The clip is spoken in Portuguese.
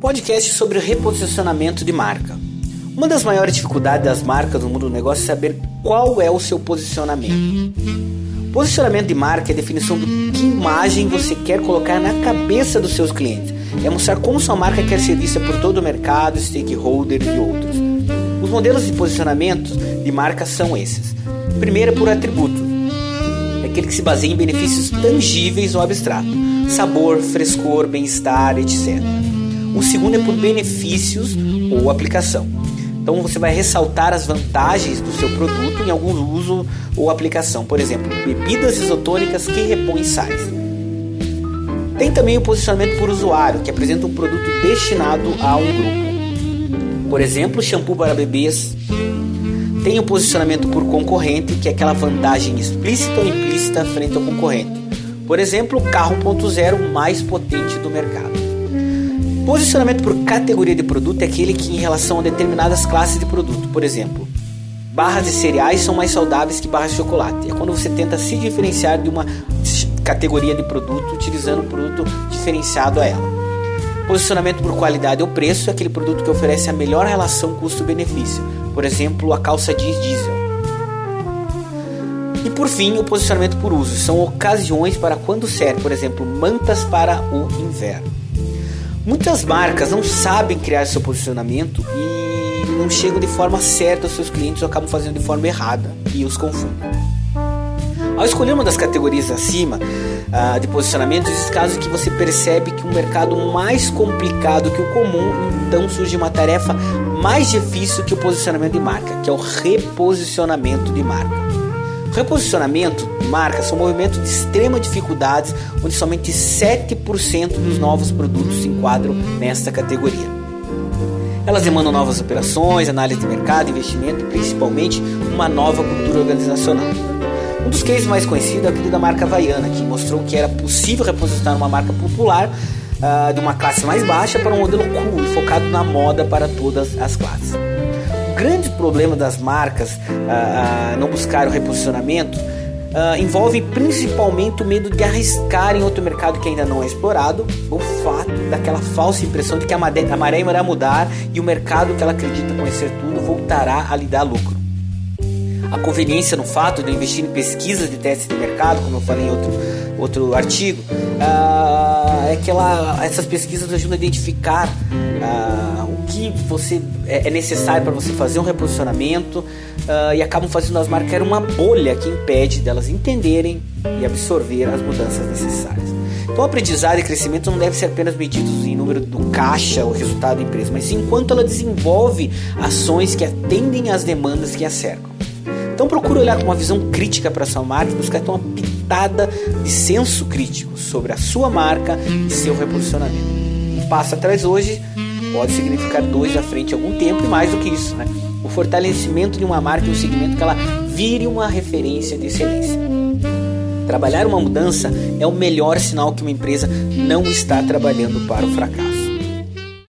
Podcast sobre reposicionamento de marca. Uma das maiores dificuldades das marcas no mundo do negócio é saber qual é o seu posicionamento. Posicionamento de marca é a definição de que imagem você quer colocar na cabeça dos seus clientes. É mostrar como sua marca quer ser vista por todo o mercado, stakeholders e outros. Os modelos de posicionamento de marca são esses. Primeiro é por atributos. É aquele que se baseia em benefícios tangíveis ou abstratos. Sabor, frescor, bem-estar, etc. O segundo é por benefícios ou aplicação. Então você vai ressaltar as vantagens do seu produto em algum uso ou aplicação. Por exemplo, bebidas isotônicas que repõem sais. Tem também o posicionamento por usuário, que apresenta um produto destinado a um grupo. Por exemplo, shampoo para bebês. Tem o posicionamento por concorrente, que é aquela vantagem explícita ou implícita frente ao concorrente. Por exemplo, carro 1.0 mais potente do mercado. Posicionamento por categoria de produto é aquele que, em relação a determinadas classes de produto, por exemplo, barras de cereais são mais saudáveis que barras de chocolate. É quando você tenta se diferenciar de uma categoria de produto utilizando um produto diferenciado a ela. Posicionamento por qualidade ou preço é aquele produto que oferece a melhor relação custo-benefício. Por exemplo, a calça jeans diesel. E por fim, o posicionamento por uso. São ocasiões para quando serve, por exemplo, mantas para o inverno. Muitas marcas não sabem criar seu posicionamento e não chegam de forma certa aos seus clientes ou acabam fazendo de forma errada e os confundem. Ao escolher uma das categorias acima uh, de posicionamento, existe casos que você percebe que um mercado mais complicado que o comum, então surge uma tarefa mais difícil que o posicionamento de marca, que é o reposicionamento de marca. Reposicionamento de marca são movimentos de extrema dificuldade, onde somente 7% dos novos produtos se enquadram nesta categoria. Elas demandam novas operações, análise de mercado, investimento e principalmente uma nova cultura organizacional. Um dos cases mais conhecidos é aquele da marca Havaiana, que mostrou que era possível reposicionar uma marca popular uh, de uma classe mais baixa para um modelo cool, focado na moda para todas as classes grande problema das marcas ah, ah, não buscar o reposicionamento ah, envolve principalmente o medo de arriscar em outro mercado que ainda não é explorado, o fato daquela falsa impressão de que a maré, a maré irá mudar e o mercado que ela acredita conhecer tudo voltará a lhe dar lucro. A conveniência no fato de investir em pesquisas de testes de mercado, como eu falei em outro, outro artigo, uh, é que ela, essas pesquisas ajudam a identificar o que você é, é necessário para você fazer um reposicionamento uh, e acabam fazendo as marcas uma bolha que impede delas entenderem e absorver as mudanças necessárias. Então, aprendizado e crescimento não devem ser apenas medidos em número do caixa ou resultado da empresa, mas sim enquanto ela desenvolve ações que atendem às demandas que a cercam. Então procure olhar com uma visão crítica para sua marca e buscar uma pitada de senso crítico sobre a sua marca e seu reposicionamento. Um passo atrás hoje pode significar dois à frente algum tempo e mais do que isso, né? O fortalecimento de uma marca e um segmento que ela vire uma referência de excelência. Trabalhar uma mudança é o melhor sinal que uma empresa não está trabalhando para o fracasso.